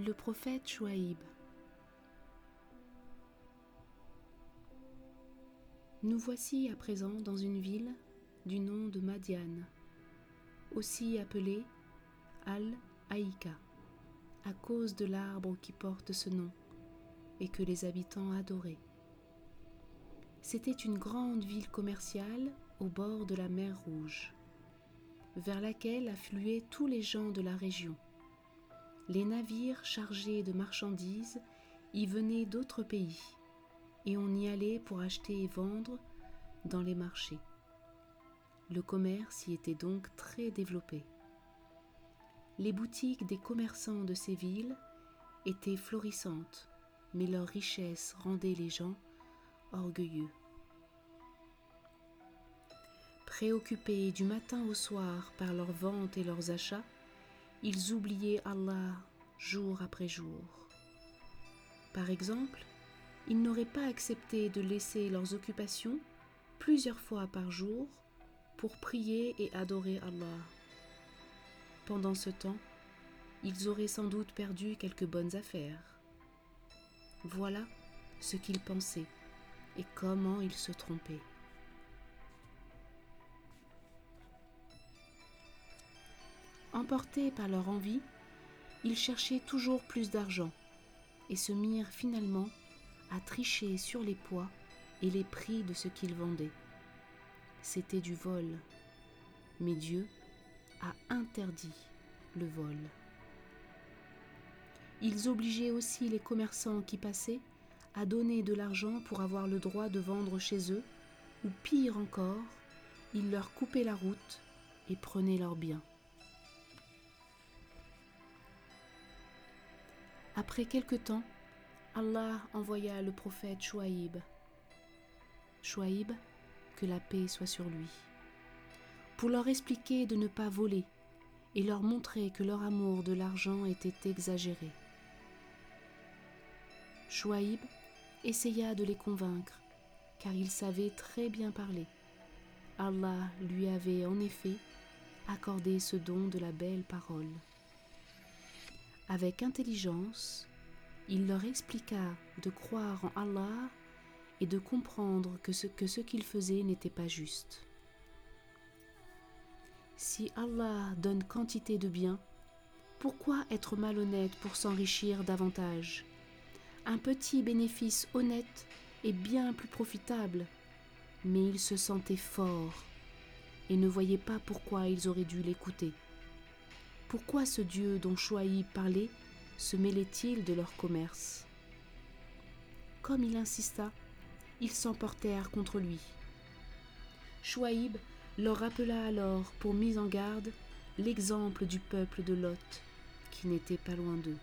Le prophète Chouaïb. Nous voici à présent dans une ville du nom de Madiane, aussi appelée Al-Aïka, à cause de l'arbre qui porte ce nom et que les habitants adoraient. C'était une grande ville commerciale au bord de la mer Rouge, vers laquelle affluaient tous les gens de la région. Les navires chargés de marchandises y venaient d'autres pays, et on y allait pour acheter et vendre dans les marchés. Le commerce y était donc très développé. Les boutiques des commerçants de ces villes étaient florissantes, mais leur richesse rendait les gens orgueilleux. Préoccupés du matin au soir par leurs ventes et leurs achats, ils oubliaient Allah jour après jour. Par exemple, ils n'auraient pas accepté de laisser leurs occupations plusieurs fois par jour pour prier et adorer Allah. Pendant ce temps, ils auraient sans doute perdu quelques bonnes affaires. Voilà ce qu'ils pensaient et comment ils se trompaient. Emportés par leur envie, ils cherchaient toujours plus d'argent et se mirent finalement à tricher sur les poids et les prix de ce qu'ils vendaient. C'était du vol, mais Dieu a interdit le vol. Ils obligeaient aussi les commerçants qui passaient à donner de l'argent pour avoir le droit de vendre chez eux, ou pire encore, ils leur coupaient la route et prenaient leurs biens. Après quelque temps, Allah envoya le prophète Chouaïb. Chouaïb, que la paix soit sur lui, pour leur expliquer de ne pas voler et leur montrer que leur amour de l'argent était exagéré. Chouaïb essaya de les convaincre, car il savait très bien parler. Allah lui avait en effet accordé ce don de la belle parole. Avec intelligence, il leur expliqua de croire en Allah et de comprendre que ce que ce qu'ils faisaient n'était pas juste. Si Allah donne quantité de biens, pourquoi être malhonnête pour s'enrichir davantage? Un petit bénéfice honnête est bien plus profitable, mais ils se sentaient forts et ne voyaient pas pourquoi ils auraient dû l'écouter. Pourquoi ce Dieu dont Chouaïb parlait se mêlait-il de leur commerce? Comme il insista, ils s'emportèrent contre lui. Chouaïb leur rappela alors, pour mise en garde, l'exemple du peuple de Lot, qui n'était pas loin d'eux.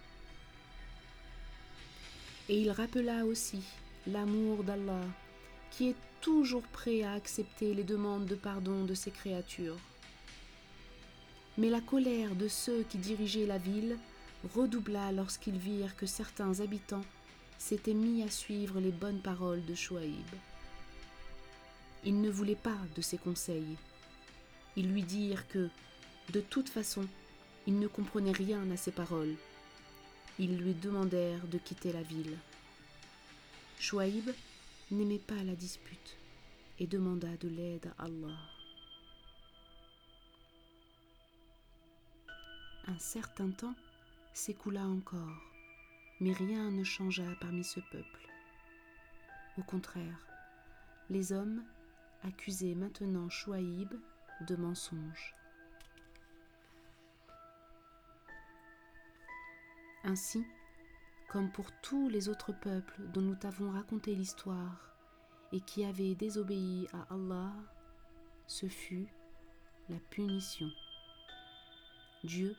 Et il rappela aussi l'amour d'Allah, qui est toujours prêt à accepter les demandes de pardon de ses créatures. Mais la colère de ceux qui dirigeaient la ville redoubla lorsqu'ils virent que certains habitants s'étaient mis à suivre les bonnes paroles de Chouaïb. Ils ne voulaient pas de ses conseils. Ils lui dirent que, de toute façon, ils ne comprenaient rien à ses paroles. Ils lui demandèrent de quitter la ville. Chouaïb n'aimait pas la dispute et demanda de l'aide à Allah. Un certain temps s'écoula encore, mais rien ne changea parmi ce peuple. Au contraire, les hommes accusaient maintenant Chouaïb de mensonge. Ainsi, comme pour tous les autres peuples dont nous t'avons raconté l'histoire et qui avaient désobéi à Allah, ce fut la punition. Dieu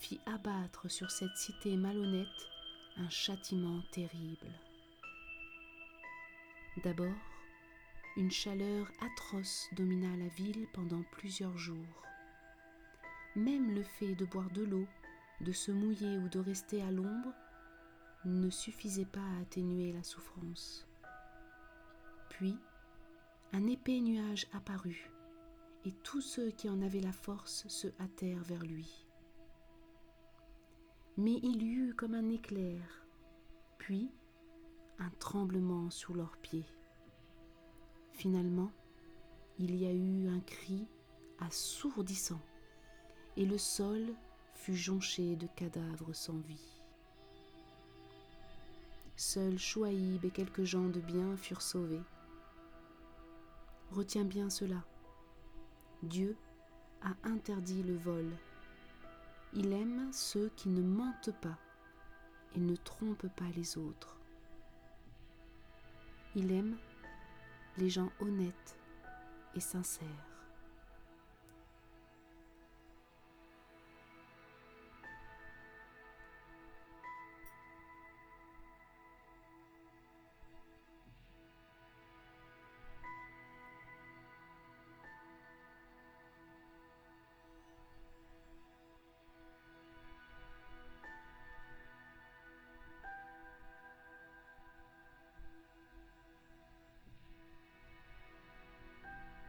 fit abattre sur cette cité malhonnête un châtiment terrible. D'abord, une chaleur atroce domina la ville pendant plusieurs jours. Même le fait de boire de l'eau, de se mouiller ou de rester à l'ombre ne suffisait pas à atténuer la souffrance. Puis, un épais nuage apparut, et tous ceux qui en avaient la force se hâtèrent vers lui. Mais il y eut comme un éclair, puis un tremblement sous leurs pieds. Finalement, il y a eu un cri assourdissant, et le sol fut jonché de cadavres sans vie. Seuls Chouaïb et quelques gens de bien furent sauvés. Retiens bien cela. Dieu a interdit le vol. Il aime ceux qui ne mentent pas et ne trompent pas les autres. Il aime les gens honnêtes et sincères.